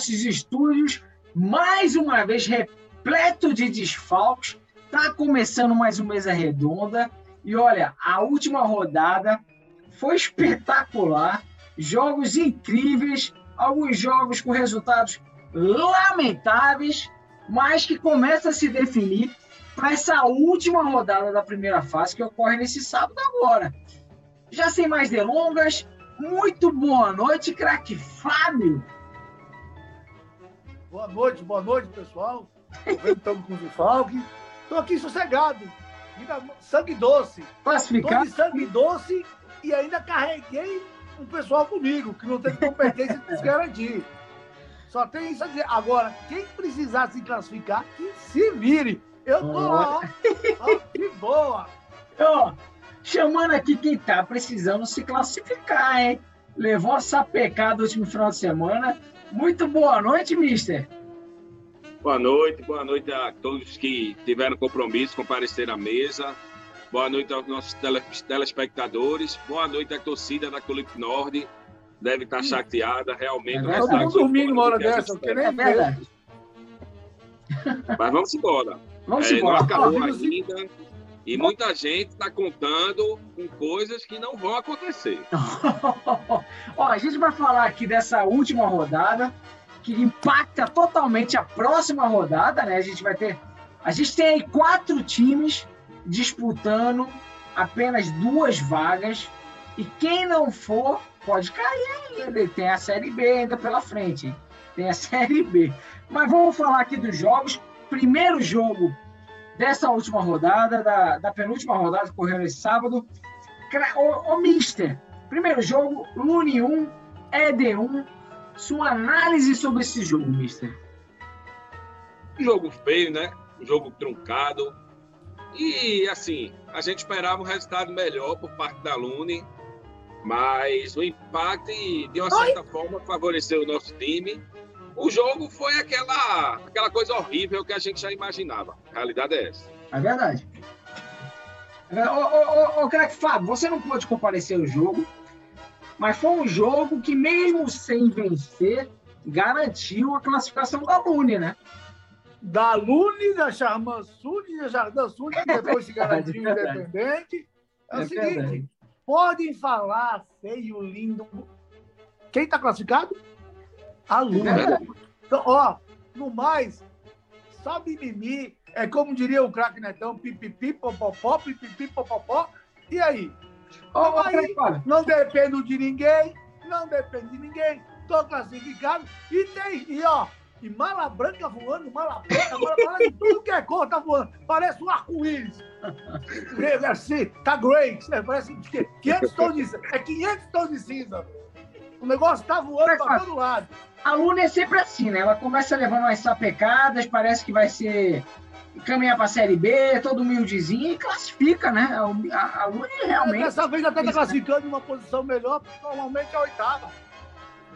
nossos estúdios, mais uma vez repleto de desfalques. Tá começando mais uma mesa redonda e olha, a última rodada foi espetacular, jogos incríveis, alguns jogos com resultados lamentáveis, mas que começa a se definir para essa última rodada da primeira fase que ocorre nesse sábado agora. Já sem mais delongas, muito boa noite, craque Fábio. Boa noite, boa noite, pessoal. Estamos com o desfalque. Estou aqui sossegado. Sangue doce. Classificado. Estou de sangue doce e ainda carreguei um pessoal comigo, que não tem competência de se garantir. Só tem isso a dizer. Agora, quem precisar se classificar, que se vire. Eu tô lá, ó. que boa. Ó, Chamando aqui quem tá precisando se classificar, hein? Levou essa pecada no último final de semana. Muito boa noite, mister. Boa noite, boa noite a todos que tiveram compromisso, comparecer à mesa. Boa noite aos nossos telespectadores. Boa noite à torcida da Colip Nord. Deve estar chateada, realmente. É Todo mundo dormindo uma hora dessa, porque nem é verdade. Mas vamos embora. Vamos é, embora. Não acabou ainda. E muita gente está contando com coisas que não vão acontecer. Ó, a gente vai falar aqui dessa última rodada, que impacta totalmente a próxima rodada, né? A gente vai ter. A gente tem aí quatro times disputando apenas duas vagas. E quem não for, pode cair ainda. Tem a Série B ainda pela frente. Tem a Série B. Mas vamos falar aqui dos jogos. Primeiro jogo dessa última rodada, da, da penúltima rodada que ocorreu esse sábado. Ô, ô Mister, primeiro jogo, Lune 1, Eden 1. Sua análise sobre esse jogo, Mister? Jogo feio, né? Jogo truncado. E, assim, a gente esperava um resultado melhor por parte da Lune, mas o impacto, de uma certa Oi? forma, favoreceu o nosso time o jogo foi aquela, aquela coisa horrível que a gente já imaginava. A realidade é essa. É verdade. É, ô, ô, ô, ô craque Fábio, você não pôde comparecer ao jogo, mas foi um jogo que, mesmo sem vencer, garantiu a classificação da Lune, né? Da Lune, da Charman Sul, da Jardim Sul, que depois se garantiu é independente. É, é o seguinte, verdade. podem falar feio, lindo. Quem está classificado? Aluna. Então, ó, no mais, só mimimi, é como diria o craque Netão, pipipi, popopó, pipipi, popopó. E aí? Então, aí, não dependo de ninguém, não depende de ninguém, tô classificado e tem, e ó, e mala branca voando, mala branca, mala branca, tudo que é cor tá voando, parece um arco-íris. É assim, tá great, né? parece 500 tons de cinza, é 500 tons de cinza. O negócio tá voando para todo lado. A Luna é sempre assim, né? Ela começa levando umas sapecadas, parece que vai ser caminhar para a Série B, todo humildezinho e classifica, né? A, a Luna é realmente. Dessa vez até está classificando em uma posição melhor, porque normalmente é a oitava.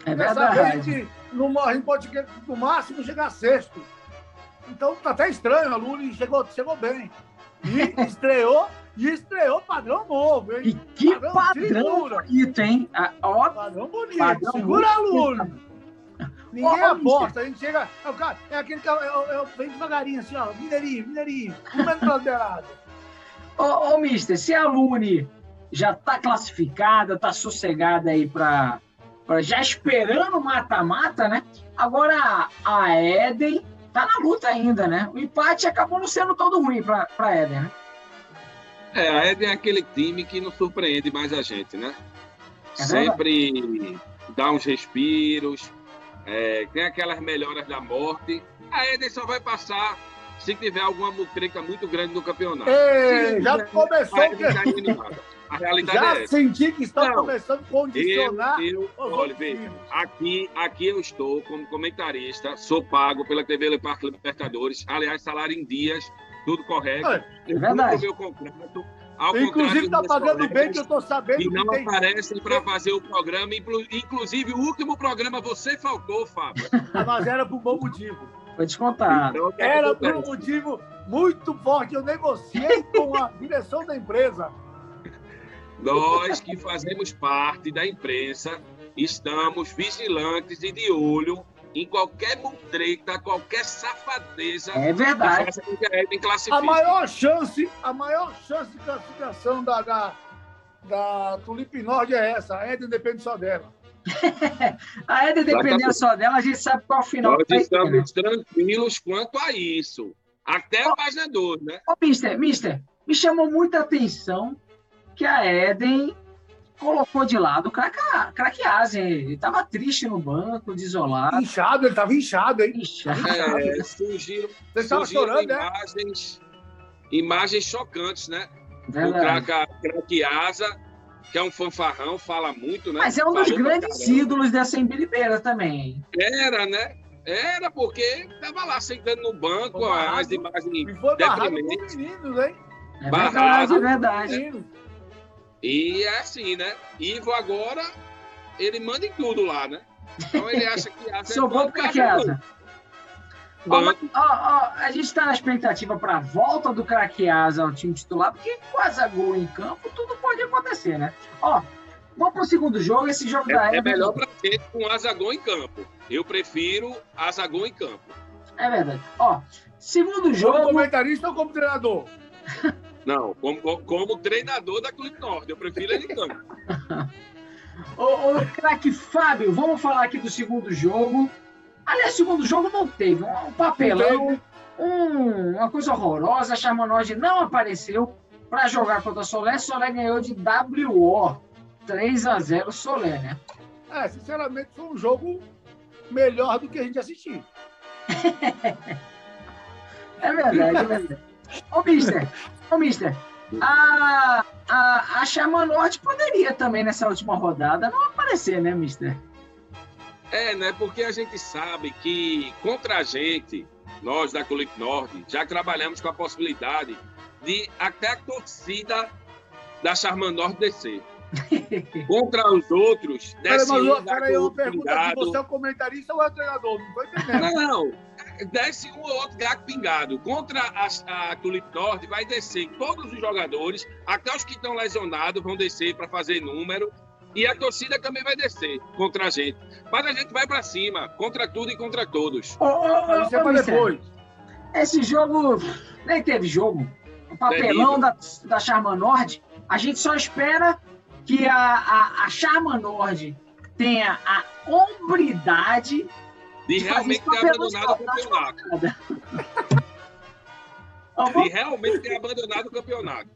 É verdade. Dessa vez a gente, no, a gente pode, no máximo, chegar a sexto. Então tá até estranho, a Luna chegou, chegou bem. E estreou e estreou padrão novo, hein? E que padrão, padrão bonito, hein? Ah, ó, padrão bonito. Padrão segura aluno. Ninguém oh, aposta, a gente chega. É, o cara, é aquele que eu, eu, eu, vem devagarinho, assim, ó, mineirinho, mineirinho, um metro beirado. Ô, ô, mister, se a Lune já está classificada, está sossegada aí para já esperando mata-mata, né? Agora a Eden tá na luta ainda, né? O empate acabou não sendo todo ruim para a Eden, né? É, a Eden é aquele time que não surpreende mais a gente, né? É Sempre dá uns respiros, é, tem aquelas melhoras da morte. A Eden só vai passar se tiver alguma mutrica muito grande no campeonato. Ei, já começou. A, a realidade já é senti que está começando a condicionar. Eu, eu, olha, veja, aqui, aqui eu estou como comentarista, sou pago pela TV Parque Libertadores. Aliás, salário em dias tudo correto. É, é verdade. meu contrato. Ao Inclusive está pagando bem, que eu estou sabendo. E não aparecem para fazer o programa. Inclusive, o último programa você faltou, Fábio. Mas era por um bom motivo. Vou te contar. Então, era por um motivo muito forte. Eu negociei com a direção da empresa. Nós que fazemos parte da imprensa estamos vigilantes e de olho em qualquer mutreta, qualquer safadeza. É verdade. A, a maior chance, a maior chance de classificação da, da, da Tulipe Nord é essa. A Eden depende só dela. a Eden dependendo só dela, a gente sabe qual o final. Nós estamos né? tranquilos quanto a isso. Até oh, a página 2, né? Ô, oh, mister, mister, me chamou muita atenção que a Eden colocou de lado o Craqueazen. Ele estava triste no banco, desolado. Inchado, ele estava inchado, hein? Inchado. É, surgiram, surgiram chorando, né? imagens, é? imagens chocantes, né? Verdade. O Craqueasa, que é um fanfarrão, fala muito, né? Mas é um dos Falou grandes ídolos dessa Embiribeira também. Era, né? Era, porque estava lá sentando no banco, as imagens deprimentes. Meninos, hein? É verdade, é verdade. E é assim, né? Ivo agora, ele manda em tudo lá, né? Então ele acha que asa Sou bom para casa. Ó, ó, a gente está na expectativa para a volta do Craqueasa ao time titular, porque com a Zagol em campo, tudo pode acontecer, né? Ó, vamos para o segundo jogo, esse jogo é, da É melhor para gente com a Zagol em campo. Eu prefiro a Zagol em campo. É verdade. Ó, segundo jogo... Como comentarista ou como treinador? Não, como, como treinador da Clube Norte, eu prefiro ele em campo. ô, ô craque Fábio, vamos falar aqui do segundo jogo. Aliás, segundo jogo não teve. Um papelão, um, uma coisa horrorosa. A Charmanoide não apareceu para jogar contra a Solé. Solé ganhou de WO. 3 a 0 Solé, né? É, sinceramente, foi um jogo melhor do que a gente assistiu. é verdade, é verdade. Ô, Mister, Ô, Mister, a, a, a Chama Norte poderia também, nessa última rodada, não aparecer, né, Mister? É, né? Porque a gente sabe que contra a gente, nós da Colip Norte, já trabalhamos com a possibilidade de até a torcida da Charman Norte descer. Contra os outros, desce Pera, mas, um peraí, eu pergunto aqui, você é o comentarista ou é o treinador? Não entendendo. Não, desce um ou outro gato pingado. Contra a, a Tulip Norte vai descer todos os jogadores, até os que estão lesionados vão descer para fazer número. E a torcida também vai descer contra a gente. Mas a gente vai para cima, contra tudo e contra todos. Oh, oh, oh, Isso é para depois. Esse jogo nem teve jogo. O papelão da, da Charman Norte, a gente só espera que a, a, a Charman Norte tenha a hombridade de realmente ter abandonado o campeonato. de realmente ter abandonado o campeonato.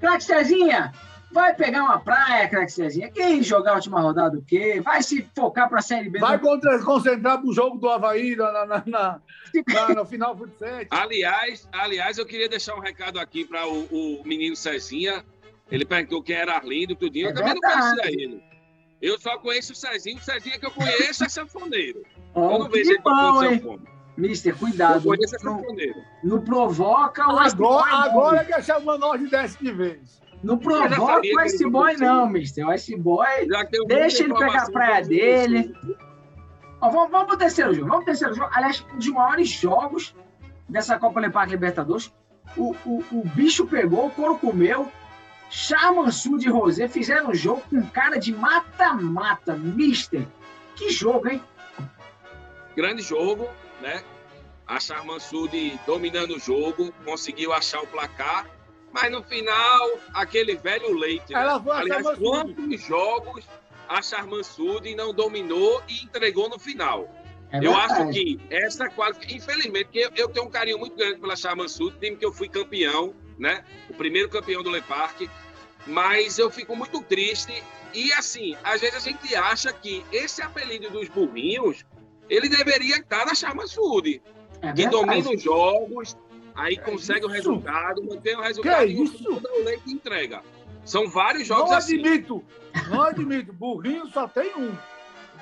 Craque Cezinha, vai pegar uma praia, craque Cezinha. Quem jogar a última rodada o quê? Vai se focar para a Série B. Vai contra, concentrar para o jogo do Havaí na, na, na, na no final do set. Aliás, aliás, eu queria deixar um recado aqui para o, o, menino Cezinha. Ele perguntou quem era Arlindo, tudinho. É eu também verdade. não conhecia ele. Eu só conheço o Cezinho. O Cezinho que eu conheço é sanfoneiro. Oh, eu não vejo ele bom, hein? Mister, cuidado. Não, não, provoca o Agora, agora que a chama nós de desce de vez. Não provoca o Ice Boy, não, mister. O Ice Boy, deixa ele pegar a praia dele. Ó, vamos, vamos pro terceiro jogo. Vamos pro terceiro jogo. Aliás, um dos maiores jogos dessa Copa Libertadores. O, o, o bicho pegou, o couro comeu. Charmansu de Rosé fizeram um jogo com cara de mata-mata. Mister, que jogo, hein? Grande jogo, né? A Charmansud dominando o jogo, conseguiu achar o placar, mas no final, aquele velho leite. Né? Ela foi Aliás, quantos jogos a Charmansud não dominou e entregou no final? É eu acho que essa quase. Infelizmente, eu, eu tenho um carinho muito grande pela Charmansud, time que eu fui campeão, né? O primeiro campeão do Le Parque mas eu fico muito triste. E assim, às vezes a gente acha que esse apelido dos burrinhos, ele deveria estar na Charma Sud, é que domina os jogos, aí é consegue isso? o resultado, mantém o resultado que é isso? o leite entrega. São vários jogos não assim. admito, não admito, burrinho só tem um.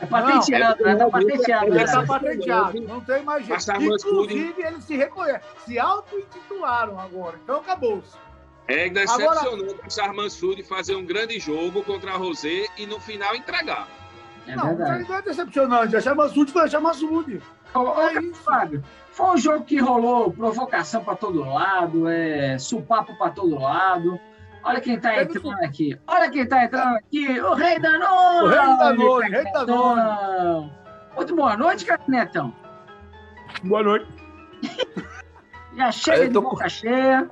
É patenteado, né? Tá patenteado. É, tá patenteado. Não tem mais jeito. Inclusive, eles se reconhecem, se auto-intitularam agora. Então acabou-se. É decepcionante Agora... o Charmansud fazer um grande jogo contra a Rosé e no final entregar. É não, verdade. não é decepcionante. A Charmansud foi a Charmansud. é isso. Fábio, foi um jogo que rolou provocação para todo lado, é, supapo para todo lado. Olha quem tá entrando aqui. Olha quem tá entrando aqui. O Rei Danone. O Rei Danone, Rei Danone. Muito boa noite, Catinetão. Boa noite. Já chega de tô... boca cheia.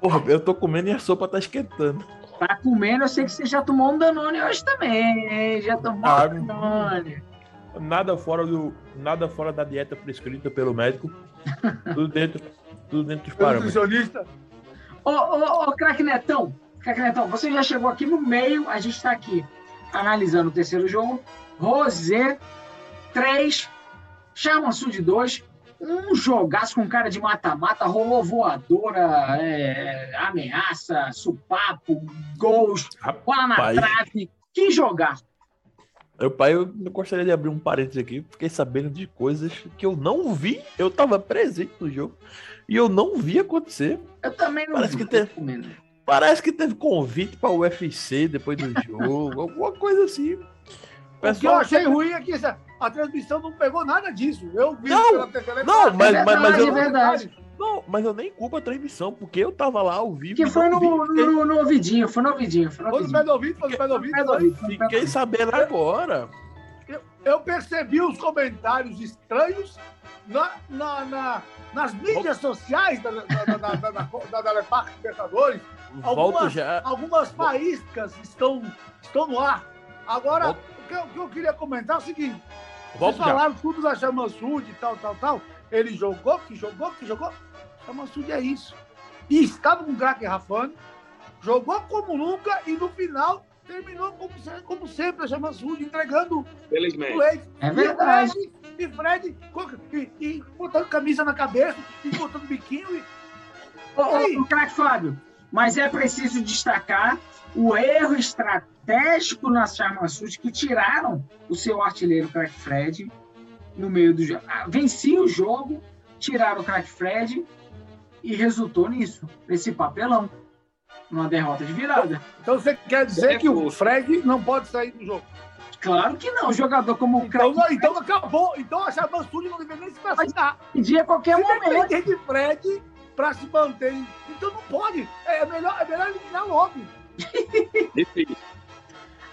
Porra, eu tô comendo e a sopa tá esquentando. Tá comendo, eu sei que você já tomou um Danone hoje também. Já tomou ah, um Danone. Nada fora, do, nada fora da dieta prescrita pelo médico. tudo dentro, tudo dentro dos parâmetros. Nutricionista? Ô, ô, ô, craque Netão, craque Netão, você já chegou aqui no meio, a gente está aqui analisando o terceiro jogo. Rosé, 3, Chamansu de 2, um jogaço com cara de mata-mata, rolou voadora, é, ameaça, supapo, gols, bola na trave. Que jogar! Meu pai, eu gostaria de abrir um parênteses aqui, fiquei sabendo de coisas que eu não vi, eu estava presente no jogo e eu não vi acontecer. Eu também não Parece vi. Que teve, parece que teve convite para o UFC depois do jogo, alguma coisa assim. O que eu achei ruim é que a transmissão não pegou nada disso. Eu vi não, pela TV. Não, mas, verdade, mas, mas eu, é verdade. Não, mas eu nem culpo a transmissão, porque eu tava lá ao vivo. Que foi no, no, no, ouvidinho, foi no ouvidinho. Foi no ouvidinho. Foi no pé do ouvido, foi no pé do ouvido. Fiquei sabendo agora. Eu, eu percebi os comentários estranhos na, na, na, nas mídias sociais da, da, da, da, da, da, da Libertadores. Algumas, algumas faíscas estão, estão no ar. Agora, o que, eu, o que, eu, queria comentar é o seguinte: Volto vocês falaram já. tudo da Chamansud e tal, tal, tal. Ele jogou, que jogou, que jogou. Chamansud é isso. E estava com o craque Rafane, jogou como nunca e no final terminou como, como sempre a Chamansud, entregando Felizmente. o leite. É verdade. E Fred, e, e, e, botando camisa na cabeça, e botando biquinho. E... Ô, ô, ô craque Fábio, mas é preciso destacar o erro estratégico na Charmassud que tiraram o seu artilheiro craque Fred no meio do jogo. Ah, Vencia o jogo, tiraram o craque Fred e resultou nisso, nesse papelão, numa derrota de virada. Então você quer dizer é que o Fred não pode sair do jogo? Claro que não, jogador como o então, craque. Então, então acabou, então a Charmassud não deveria nem se classificar. Pedir a qualquer se momento. de Fred para se manter. Então não pode. É melhor, é melhor eliminar logo. Difícil.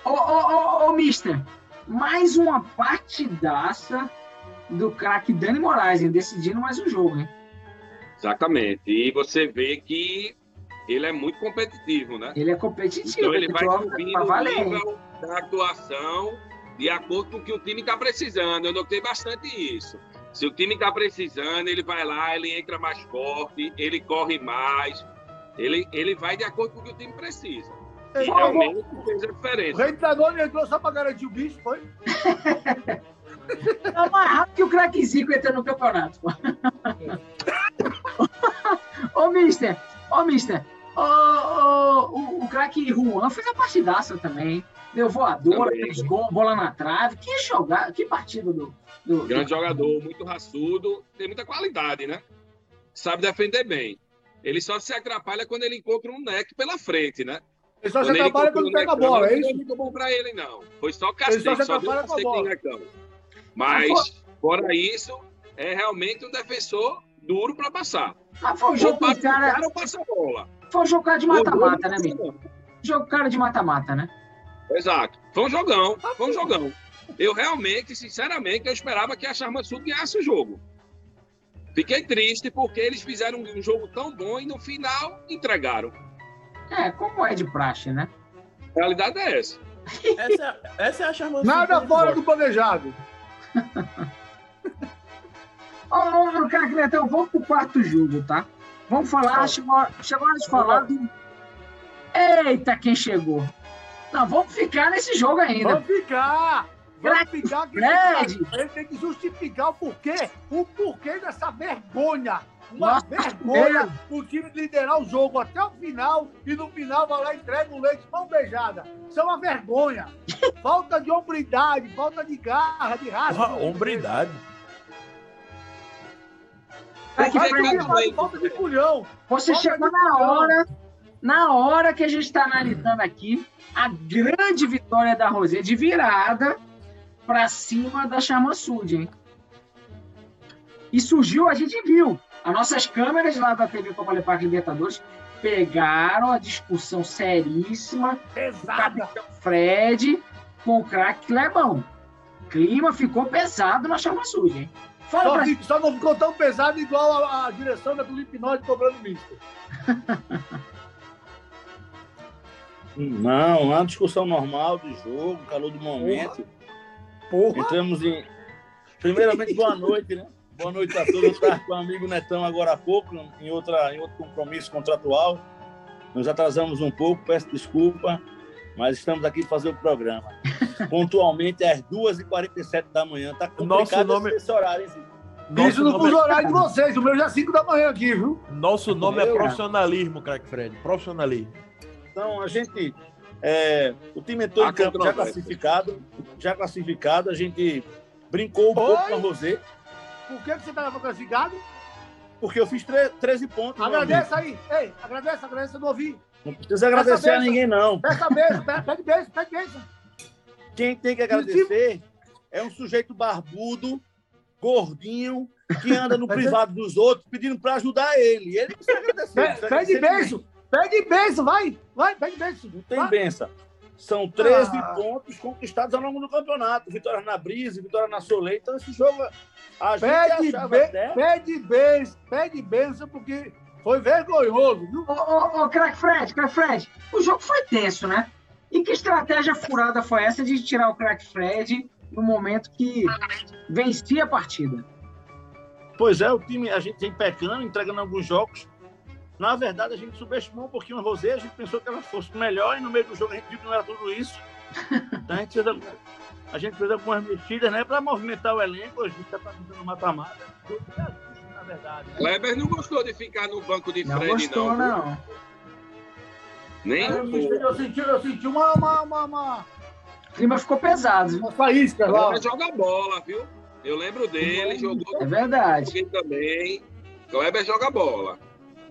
Ô, ô, ô, ô, mister, mais uma partidaça do craque Dani Moraes, hein, decidindo mais um jogo, hein? Exatamente. E você vê que ele é muito competitivo, né? Ele é competitivo. Então ele vai subindo o nível da atuação de acordo com o que o time está precisando. Eu notei bastante isso. Se o time está precisando, ele vai lá, ele entra mais forte, ele corre mais, ele, ele vai de acordo com o que o time precisa. E realmente fez a diferença. O Rei entrou só para garantir o bicho, foi? É mais rápido que o craque Zico entra no campeonato. ô, mister, ô, mister, ô, ô, o, o craque Juan fez a partidaça também. Deu voadora, também. fez gol, bola na trave. Que jogada, que partida do. do Grande do... jogador, muito raçudo, tem muita qualidade, né? Sabe defender bem. Ele só se atrapalha quando ele encontra um neck pela frente, né? Ele só quando se atrapalha quando pega a bola, é isso? Não foi muito bom pra ele, não. Foi só castigo, só, só deu castigo Mas, fora isso, é realmente um defensor duro para passar. Ah, foi um jogo com cara... cara passa bola. Foi um jogo cara de mata-mata, né, amigo? Jogo cara de mata-mata, né? Exato. Foi um jogão, foi um jogão. Eu realmente, sinceramente, eu esperava que a Charmaçu ganhasse o jogo. Fiquei triste porque eles fizeram um jogo tão bom e no final entregaram. É, como é de praxe, né? A realidade é essa. essa, essa é a charmosa. Nada fora do planejado. Ô, ô, cara, então vamos pro quarto jogo, tá? Vamos falar, chegou, chegou a hora de falar do. Eita, quem chegou? Não, vamos ficar nesse jogo ainda. Vamos ficar! Vamos ficar que Fred. ele tem que justificar o porquê, o porquê dessa vergonha uma Nossa, vergonha o time liderar o jogo até o final e no final vai lá e entrega o leite mão beijada. Isso é uma vergonha. falta de hombridade, falta de garra, de raça. Ah, hombridade. É que foi falta de culhão. Você falta chegou na hora, na hora que a gente está analisando aqui, a grande vitória da Rosé de virada para cima da Chama Sud, hein? E surgiu, a gente viu, as nossas câmeras lá da TV Copa Parque Libertadores pegaram a discussão seríssima do Pesada. capitão Fred com o craque Clebão. O clima ficou pesado na chama suja, hein? Fala Só, pra que- só não ficou tão pesado igual a, a direção da Felipe Norte cobrando misto. Não, uma discussão normal do jogo, calor do momento. Porra. Entramos em. Primeiramente, boa noite, né? Boa noite a todos. Eu estava com o amigo Netão agora há pouco, em, outra, em outro compromisso contratual. Nos atrasamos um pouco, peço desculpa, mas estamos aqui para fazer o programa. Pontualmente às 2h47 da manhã. Tá complicado Nosso nome- esse horário, hein? Isso no fuso horário de vocês. O meu já é 5 da manhã aqui, viu? nosso nome é Meu. profissionalismo, craque Fred. Profissionalismo. Então, a gente. é, o time entrou em campo já classificado. Já classificado, a gente brincou um pouco Oi? com a Rosé, Por que, que você estava classificado? porque eu fiz tre- 13 pontos. meu Agradece aí. Ei, agradece, eu não ouvi. Não precisa agradecer a ninguém, não. Peça beijo, pe- pede beijo, pede beijo. Quem tem que agradecer é um sujeito barbudo, gordinho, que anda no é- privado dos outros pedindo para ajudar ele. Ele precisa agradecer. Pede beijo, pede beijo, vai, vai, pede beijo. Não tem Vai. benção. São 13 Ah. pontos conquistados ao longo do campeonato. Vitória na Brise, vitória na Soleil. Então, esse jogo, a gente Pede, achava be- até... pede beijo, pede beijo, porque foi vergonhoso, viu? Ô, ô, ô, craque Fred, craque Fred, o jogo foi tenso, né? E que estratégia furada foi essa de tirar o craque Fred no momento que vencia a partida? Pois é, o time, a gente vem pecando, entregando alguns jogos. Na verdade, a gente subestimou um pouquinho a Rosé, a gente pensou que ela fosse melhor e no meio do jogo a gente viu que não era tudo isso. Então a gente fez, algum- a gente fez algumas mexidas, né, para movimentar o elenco. A gente está tentando mata-mata. Na verdade. né? Kleber não gostou de ficar no banco de Não Fred, gostou, não. não. Nem Eu, eu senti, eu senti uma, uma, uma, uma, O clima ficou pesado, viu? uma faísca lá. Joga bola, viu? Eu lembro dele, jogou É verdade. também. Kleber joga bola.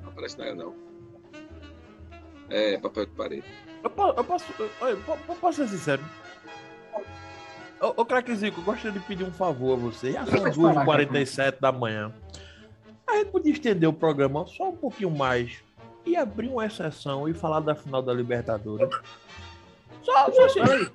Não aparece nada, não. É, papel de parede. Eu, eu posso, eu, eu po- eu posso ser sincero. Ô, ô craque Zico, eu gostaria de pedir um favor a você. Já são Pode falar, 2h47 da manhã. A gente podia estender o programa só um pouquinho mais e abrir uma exceção e falar da final da Libertadores. Só, só assim.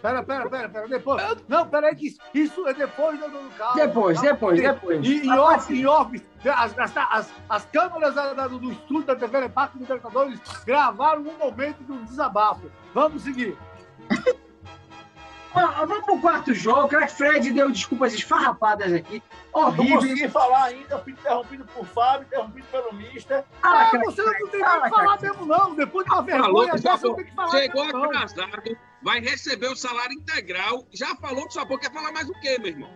Pera, pera, pera, pera. Depois. Não, peraí, que isso- isso é depois do, do carro. Depois, depois, depois. E em off, em off, as, as, as, as câmeras da- da- do estúdio da TV Impacto Libertadores gravaram um momento do desabafo. Vamos seguir. Vamos pro quarto jogo. O craque Fred deu desculpas esfarrapadas aqui. Não Horrível. consegui falar ainda, eu fui interrompido por Fábio, interrompido pelo Mister. Ah, Ah, você não tem que Fala, falar mesmo, não. Depois de uma vergonha, que dessa, falou. não tem que falar Chegou mesmo, não. atrasado, vai receber o salário integral. Já falou que só pouco quer falar mais o quê, meu irmão?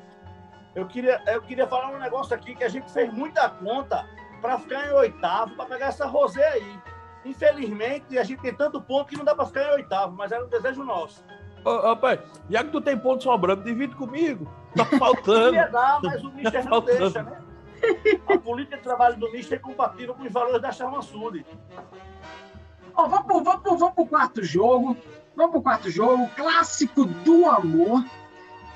Eu queria, eu queria falar um negócio aqui que a gente fez muita conta para ficar em oitavo, para pegar essa Rosé aí. Infelizmente, a gente tem tanto ponto que não dá para ficar em oitavo, mas era um desejo nosso. Ô, rapaz, já que tu tem ponto sobrando, divide comigo. Tá faltando. Queria dar, mas o Mister não Faltando. deixa, né? A política de trabalho do Mister é compatível com os valores da Charma Sul. Ó, vamos, pro, vamos, pro, vamos pro quarto jogo. Vamos pro quarto jogo. Clássico do amor.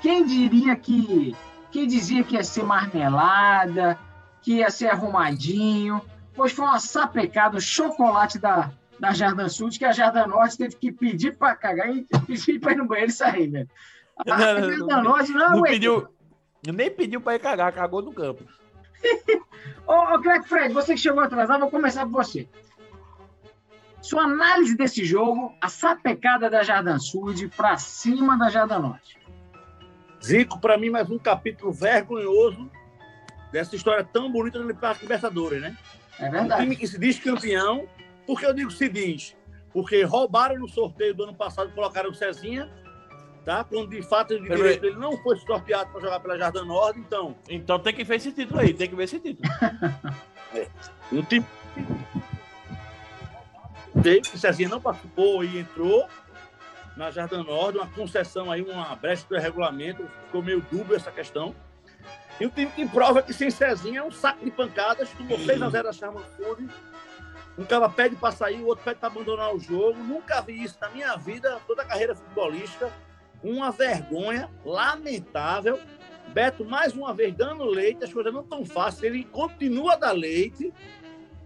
Quem diria que. Quem dizia que ia ser marmelada, que ia ser arrumadinho. Pois foi uma sapecada, um chocolate da, da Jardim Sul, que a Jardim Norte teve que pedir para cagar e pedir para ir no banheiro e sair, velho. A Não, Jardim não, Norte não, Não pediu, nem pediu pra ir cagar, cagou no campo. Ô, ô Craig Fred, você que chegou atrasado, vou começar por você. Sua análise desse jogo, a sapecada da Jardim Sud para cima da Jardim Norte. Zico, para mim, mais um capítulo vergonhoso dessa história tão bonita do Parque Libertadores, né? É Um verdade. time que se diz campeão. Por que eu digo se diz? Porque roubaram no sorteio do ano passado, colocaram o Cezinha, tá? Quando de fato de direito ele não foi sorteado para jogar pela Jardim Norte, então, Então tem que ver esse título aí, tem que ver esse título. um time. Teve, o Cezinha não participou e entrou na Jardim Norte, uma concessão aí, uma brecha do regulamento, ficou meio dúbio essa questão. E o time que prova que sem Cezinha é um saco de pancadas, tomou 6x0 a Charma Food. Um cara pede para sair, o outro pede para abandonar o jogo. Nunca vi isso na minha vida, toda a carreira futebolística. Uma vergonha, lamentável. Beto, mais uma vez, dando leite, as coisas não tão fáceis. Ele continua a dar leite.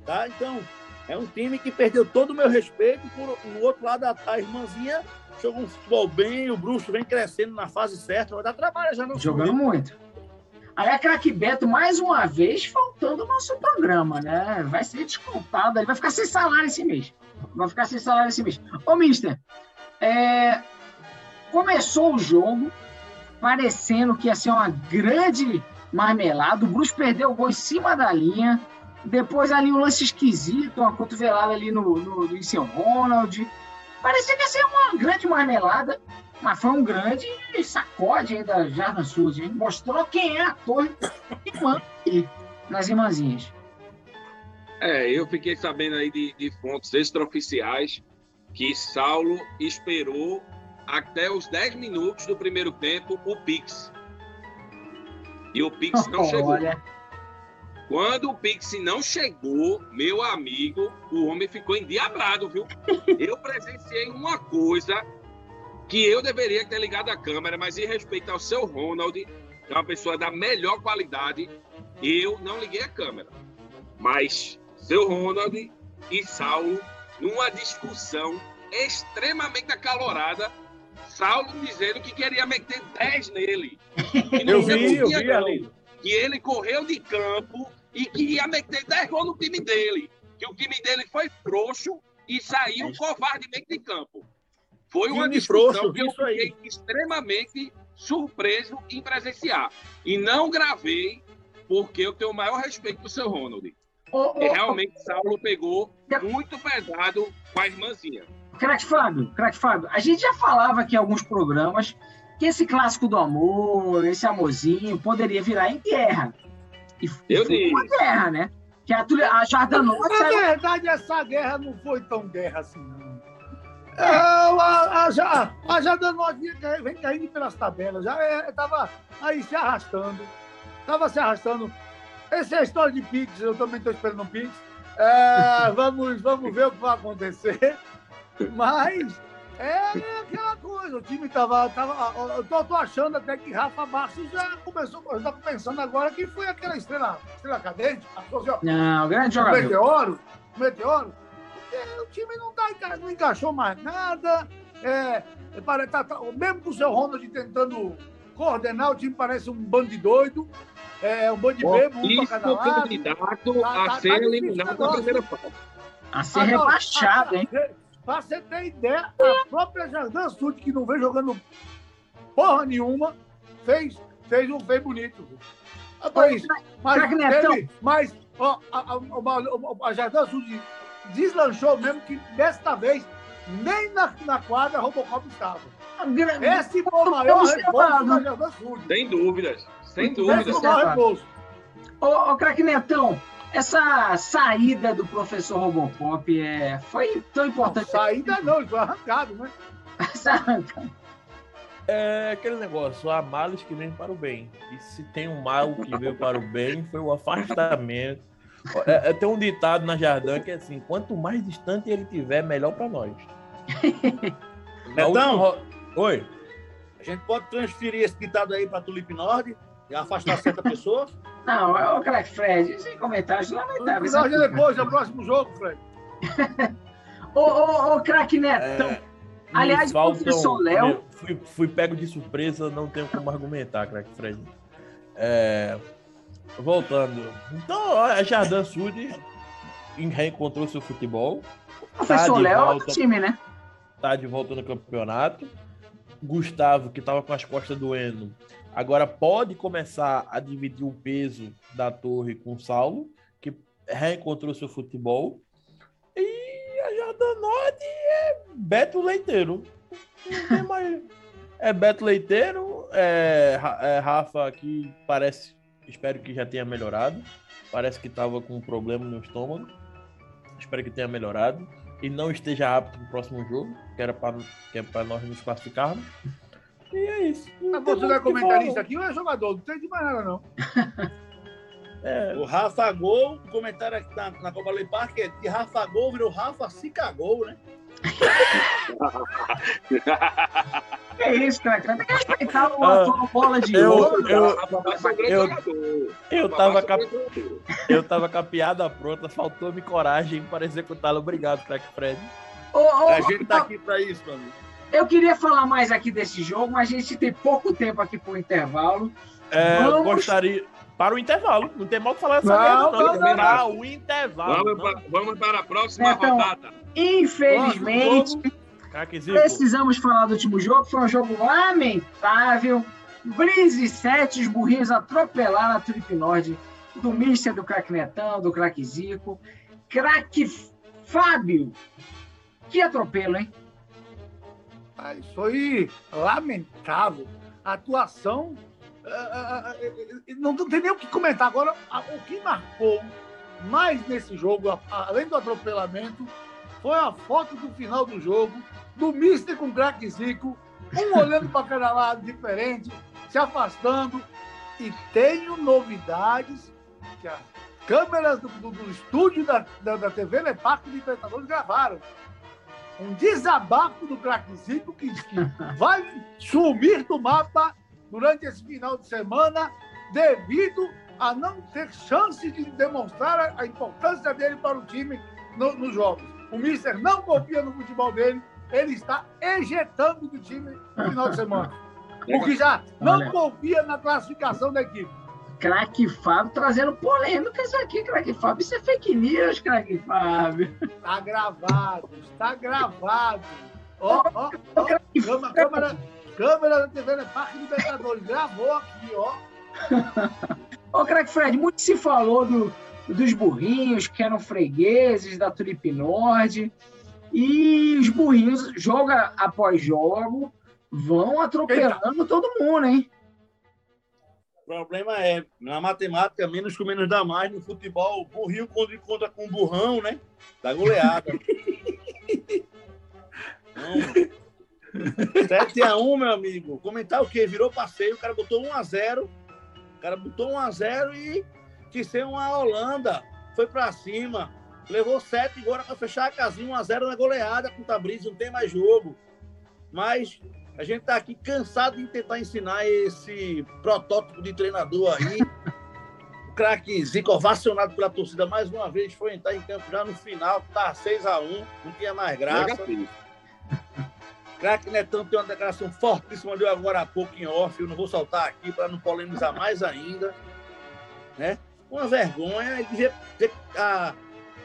Tá? Então, É um time que perdeu todo o meu respeito. Por, no outro lado, a, a irmãzinha jogou um futebol bem, o Bruxo vem crescendo na fase certa, vai dar trabalho já no Jogando muito. Aí a craque Beto, mais uma vez, faltando o nosso programa, né? Vai ser descontado, ele vai ficar sem salário esse mês. Vai ficar sem salário esse mês. Ô, Mister, é... começou o jogo parecendo que ia ser uma grande marmelada. O Bruce perdeu o gol em cima da linha. Depois ali um lance esquisito, uma cotovelada ali no, no, no seu Ronald. Parecia que ia ser uma grande marmelada, mas foi um grande sacode aí da Jardim Sul. Mostrou quem é ator e manda nas irmãzinhas. É, eu fiquei sabendo aí de, de fontes extraoficiais que Saulo esperou até os 10 minutos do primeiro tempo o Pix. E o Pix não chegou. Olha. Quando o Pix não chegou, meu amigo, o homem ficou endiabrado, viu? Eu presenciei uma coisa que eu deveria ter ligado a câmera, mas em respeito ao seu Ronald, que é uma pessoa da melhor qualidade, eu não liguei a câmera. Mas seu Ronald e Saulo, numa discussão extremamente acalorada, Saulo dizendo que queria meter 10 nele. eu vi, eu vi. Que ele correu de campo e queria meter 10 gols no time dele. Que o time dele foi frouxo e saiu covardemente de campo. Foi uma discussão que eu fiquei extremamente surpreso em presenciar. E não gravei, porque eu tenho o maior respeito pro seu Ronald. Oh, oh, e realmente oh. Saulo pegou muito pesado com a irmãzinha. Crack Fábio, Crack Fábio, a gente já falava aqui em alguns programas que esse clássico do amor, esse amorzinho, poderia virar em guerra. E, eu foi uma guerra, né? Que a, a Jardim Norte... Na verdade, essa guerra não foi tão guerra assim, não. É, a, a, a, a Jardim Norte vem caindo pelas tabelas, já estava é, aí se arrastando. Estava se arrastando. Essa é a história de Pix, eu também estou esperando um Pix. É, vamos, vamos ver o que vai acontecer. Mas é aquela coisa, o time tava. tava eu tô, tô achando até que Rafa Bastos já começou. Eu tava pensando agora que foi aquela estrela, estrela cadente. Assim, não, grande jogador. Meteoro, meteoro. Porque o time não, tá, não encaixou mais nada. É, tá, tá, mesmo com o seu Ronald tentando coordenar, o time parece um bando de doido. É um bando de bebo, um pra cada lado. candidato tá, a tá, ser tá eliminado na primeira fase. A ser rebaixado, hein? Pra você ter ideia, a própria Jardim Sud, que não vem jogando porra nenhuma, fez, fez um fez bonito. Mas, mas, mas ó, a, a, a, a Jardim Sud deslanchou mesmo que desta vez nem na, na quadra Robocop estava. Esse foi o maior reforço da Jardim Sud. Sem dúvidas, sem dúvidas. Esse foi o maior reforço. Ô, ô craque Netão, essa saída do professor Robocop é, foi tão importante. Saída não, ele foi arrancado, né? É aquele negócio, há males que vêm para o bem. E se tem um mal que veio para o bem, foi o afastamento. É, é, tem um ditado na Jardim que é assim: quanto mais distante ele tiver, melhor para nós. Então, última... oi. A gente pode transferir esse ditado aí para Tulip Nord e afastar certa pessoa? Não, é o craque Fred, sem comentários, lamentável. Não, depois, é o próximo jogo, Fred. ô, ô, ô, craque Netão. É, Aliás, o professor Léo. Fui, fui, pego de surpresa, não tenho como argumentar, craque Fred. É, voltando. Então, a Jardim Sud reencontrou seu futebol. O professor tá Léo é o time, né? Tá de volta no campeonato. Gustavo, que estava com as costas doendo, Agora pode começar a dividir o peso da torre com o Saulo, que reencontrou seu futebol. E a Jardanote é Beto Leiteiro. Mais... É Beto Leiteiro, é, é Rafa aqui parece, espero que já tenha melhorado. Parece que estava com um problema no estômago. Espero que tenha melhorado e não esteja apto para o próximo jogo, que era para que é para nós nos classificarmos. E é isso. Mas você não é comentarista aqui ou é jogador? Não tem de mais nada, não. É. O Rafa Gol, o comentário aqui na, na Copa Lei Parque é de Rafa Gol virou Rafa se cagou, né? Que é isso, cara? Tem que respeitar o Ah, a bola de eu- ouro. eu- Babá é eu-. Eu tava, é com a, grande jogador. eu tava com a piada pronta, faltou-me coragem para executá-la. Obrigado, craque Fred. Ô, ô, A gente tá aqui pra isso, meu amigo. Eu queria falar mais aqui desse jogo, mas a gente tem pouco tempo aqui pro intervalo. É, Vamos- Gostaria. Para o intervalo. Não tem mal que falar dessa Não, merda, não. não, não, Para o intervalo. Vamos, não. pa- vamos para a próxima Então, rodada. Infelizmente, Precisamos falar do último jogo. Foi um jogo lamentável. Breeze 7, os burrinhos atropelaram a Trip Nord do Mister, do Craque Netão, do Craque Zico. Craque Fábio. Que atropelo, hein? Ah, Isso foi lamentável. A atuação. ah, ah, ah, eh, não tem nem o que comentar. Agora, o que marcou mais nesse jogo, além do atropelamento, foi a foto do final do jogo, do Mister com o craque Zico, um olhando para cada lado diferente, se afastando. E tenho novidades que as câmeras do, do- do estúdio da, da, da TV Leparque Libertadores gravaram um desabafo do craque Zico que, que vai sumir do mapa durante esse final de semana devido a não ter chance de demonstrar a, a importância dele para o time no- nos jogos. O Mister não confia no futebol dele, ele está ejetando do time no final de semana. O que já não Olha. confia na classificação da equipe. Craque Fábio trazendo polêmicas aqui, craque Fábio. Isso é fake news, craque Fábio. Está gravado, está gravado. Ó, ó, ó. Craque Câmera, câmera, câmera da TV né? Parque Libertadores. Gravou aqui, ó. Ô, craque Fred, muito se falou do, dos burrinhos que eram fregueses da Tulip Nord. E os burrinhos, jogo após jogo, vão atropelando todo mundo, hein? O problema é, na matemática, menos com menos dá mais. No futebol, o burrinho contra, contra com o burrão, né? Da goleada. Não. 7x1, meu amigo. Comentar o quê? Virou passeio, o cara botou 1x0. O cara botou 1x0 e quis ser uma Holanda. Foi pra cima. Levou 7 agora pra fechar a casinha 1x0 na goleada com o Tabriz. Não tem mais jogo. Mas a gente tá aqui cansado de tentar ensinar esse protótipo de treinador aí. O craque Zico, ovacionado pela torcida mais uma vez, foi entrar em campo já no final, tá 6x1, não tinha mais graça. Craque Netão tem uma declaração fortíssima, deu agora há pouco em off, eu não vou soltar aqui para não polemizar mais ainda. Né? Uma vergonha, ele dizer, dizer a,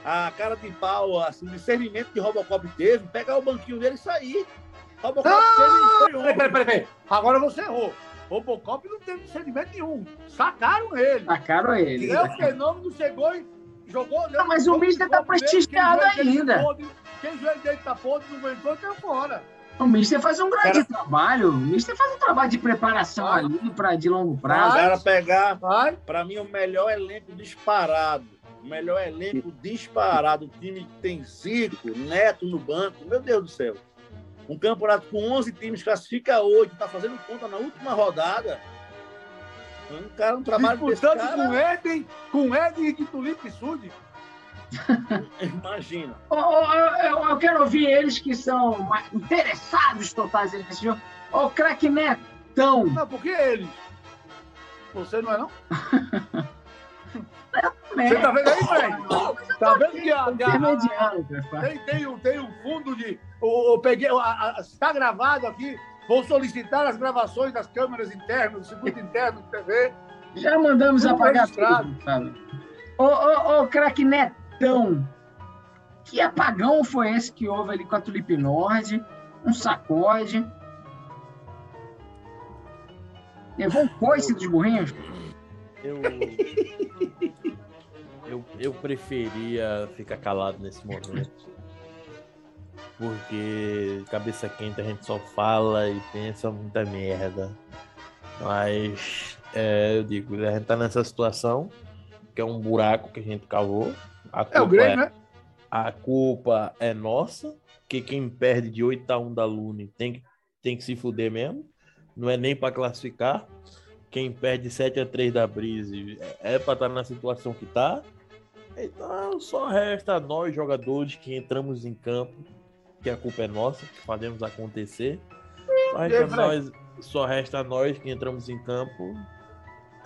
a cara de pau, assim, o discernimento que Robocop teve, pegar o banquinho dele e sair. Robocop teve foi ontem. peraí, peraí, peraí. Agora você errou. Robocop não teve discernimento nenhum. Sacaram ele. Tacaram ele. É o fenômeno chegou e jogou. Não, mas o Mister tá prestigiado ainda. quem joelho dele tá podre, não aguentou e caiu fora. O Mister faz um grande Cara- trabalho. O Mister faz um trabalho de preparação Ah. ali pra, de longo O prazo. cara pegar Vai. Para mim, o melhor elenco disparado. O melhor elenco disparado. O time que tem Zico, Neto no banco. Meu Deus do céu. Um campeonato com 11 times, classifica 8, tá fazendo conta na última rodada. Um cara, um trabalho desse Disputando cara, com Eden, com Eden de Tulipe Sud. imagina. Eu, eu- eu quero ouvir eles que são mais interessados totais nesse jogo. Ô, craque Netão. Não, porque eles. Você não é, não? Você tá vendo aí, Fred? Tá vendo que a, que a- cara. tem, tem, um, tem um fundo de. Eu, eu peguei. a- a- Está gravado aqui. Vou solicitar as gravações das câmeras internas, do circuito interno de TV. Já mandamos apagar registrado. tudo? Ô, ô, ô, craque Netão. Que apagão foi esse que houve ali com a Tulip Nord? Um sacode. Levou um coice dos burrinhos? Eu, eu, eu preferia ficar calado nesse momento. Porque cabeça quente a gente só fala e pensa muita merda. Mas é, eu digo, a gente tá nessa situação, que é um buraco que a gente cavou. A É o culpa Grêmio, né? a culpa é nossa, que quem perde de 8 a 1 da Lune tem que, tem que se fuder mesmo. Não é nem para classificar. Quem perde 7 a 3 da Brise é, é para estar na situação que tá. Então só resta nós jogadores que entramos em campo, que a culpa é nossa, que fazemos acontecer. Só resta, nós, só resta nós que entramos em campo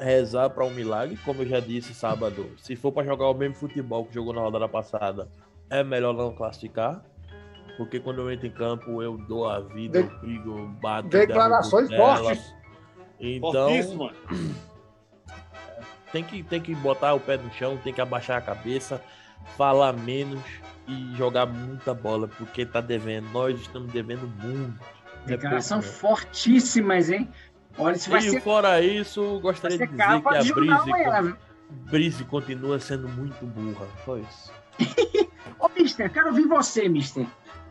rezar para um milagre, como eu já disse sábado. Se for para jogar o mesmo futebol que jogou na rodada passada, é melhor não classificar. Porque quando eu entro em campo, eu dou a vida, De... eu brigo, eu bato. Declarações fortes. Então. Tem que, tem que botar o pé no chão, tem que abaixar a cabeça, falar menos e jogar muita bola, porque tá devendo. Nós estamos devendo muito. Declaração é fortíssimas, hein? Olha, se vai e ser... fora isso, gostaria de dizer que a Brise, Brise continua sendo muito burra. Só isso. Ô, Mister, quero ouvir você, Mister.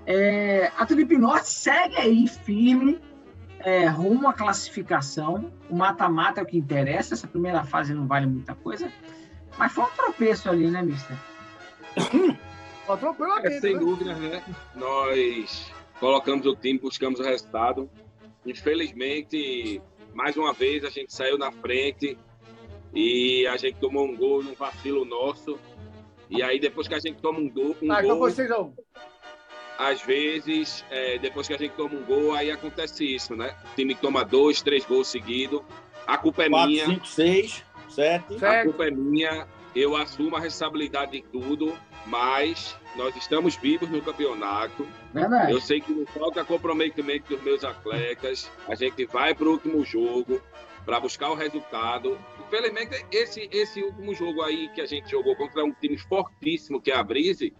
É, a Tulipe Norte segue aí firme, é, rumo à classificação. O mata-mata é o que interessa. Essa primeira fase não vale muita coisa. Mas foi um tropeço ali, né, Mister? é, sem né? dúvida, né? Nós colocamos o time, buscamos o resultado. Infelizmente, mais uma vez, a gente saiu na frente e a gente tomou um gol num vacilo nosso. E aí, depois que a gente toma um gol. Um ah, então gol vocês não. Às vezes, é, depois que a gente toma um gol, aí acontece isso, né? O time toma dois, três gols seguidos. A culpa é Quatro, minha. Cinco, seis, sete. A culpa é minha. Eu assumo a responsabilidade de tudo, mas nós estamos vivos no campeonato. Verdade. Eu sei que não falta comprometimento dos meus atletas. A gente vai para o último jogo para buscar o resultado. Infelizmente, esse, esse último jogo aí que a gente jogou contra um time fortíssimo, que é a Brise,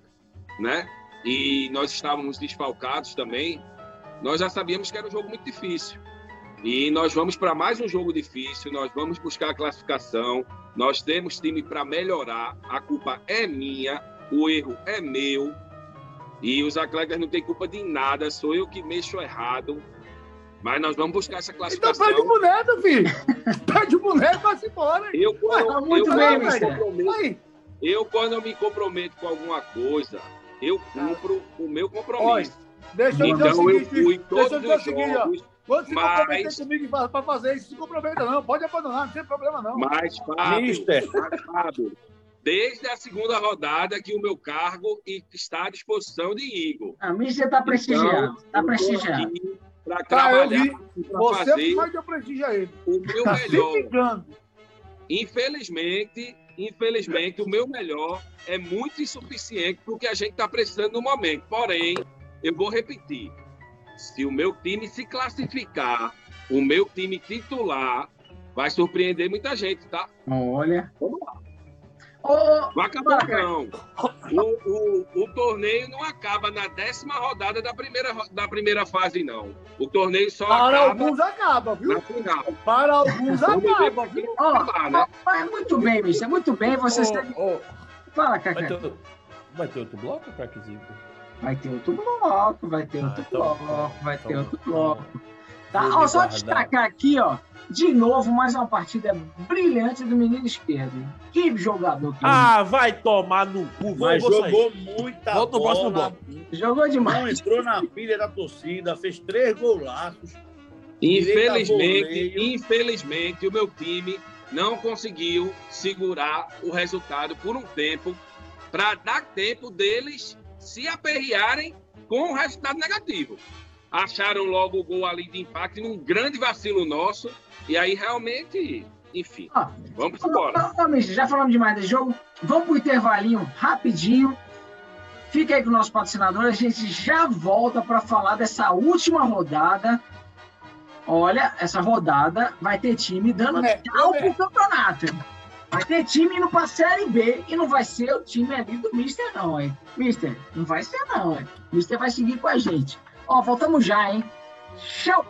né? E nós estávamos desfalcados também. Nós já sabíamos que era um jogo muito difícil. E nós vamos para mais um jogo difícil, nós vamos buscar a classificação, nós temos time para melhorar, a culpa é minha, o erro é meu. E os atletas não têm culpa de nada, sou eu que mexo errado. Mas nós vamos buscar essa classificação. Então pede o boneco, filho. pede o boneco, vai embora. Eu, quando, Ué, tá muito eu, bem, me comprometo, eu, quando eu me comprometo com alguma coisa, eu cumpro o meu compromisso. Olha, deixa eu então, dizer o seguinte, eu fui todos deixa eu dizer o seguinte, jogos, ó. Quando se mas... comprometer comigo para fazer isso, se comprometa não. Pode abandonar, não tem problema não. Mas, Fábio, mas, Fábio desde a segunda rodada que o meu cargo está à disposição de Igor. A mim você está prestigiando. Está então, prestigiando. Para tá, trabalhar, você fazer faz eu prestigiar ele. O meu tá melhor. Infelizmente, infelizmente, o meu melhor é muito insuficiente para o que a gente está precisando no momento. Porém, eu vou repetir. Se o meu time se classificar, o meu time titular vai surpreender muita gente, tá? Olha. Vamos lá. Oh, não acaba não. O, o, o, torneio não acaba na décima rodada da primeira, da primeira fase, não. O torneio só Para acaba alguns acaba, viu? Para alguns acaba, viu? Oh, acabar, né? oh, muito bem, Michel. Muito bem. Vocês oh, têm... oh. Fala, Cacá. Vai ter, vai ter outro bloco, Craquezinho? Vai ter outro bloco, vai ter ah, outro então, bloco, vai então, ter outro bloco. Tá? Ó, só destacar aqui, ó. De novo, mais uma partida brilhante do menino esquerdo. Que jogador que Ah, vai tomar no cu. Mas jogou sair. muita Volta bola. próximo bloco. Jogou demais. Não entrou na pilha da torcida, fez três golaços. Infelizmente, infelizmente, o meu time não conseguiu segurar o resultado por um tempo para dar tempo deles se aperrearem com o resultado negativo acharam logo o gol ali de empate num grande vacilo nosso. E aí realmente, enfim, ah, vamos embora. já falamos demais desse jogo. Vamos para o intervalinho rapidinho. Fica aí com o nosso patrocinador. A gente já volta para falar dessa última rodada. Olha, essa rodada vai ter time dando é, tchau é. pro campeonato. Vai ter time indo pra Série B e não vai ser o time ali do Mister, não, hein? Mister, não vai ser, não, hein? Mister vai seguir com a gente. Ó, voltamos já, hein? Show!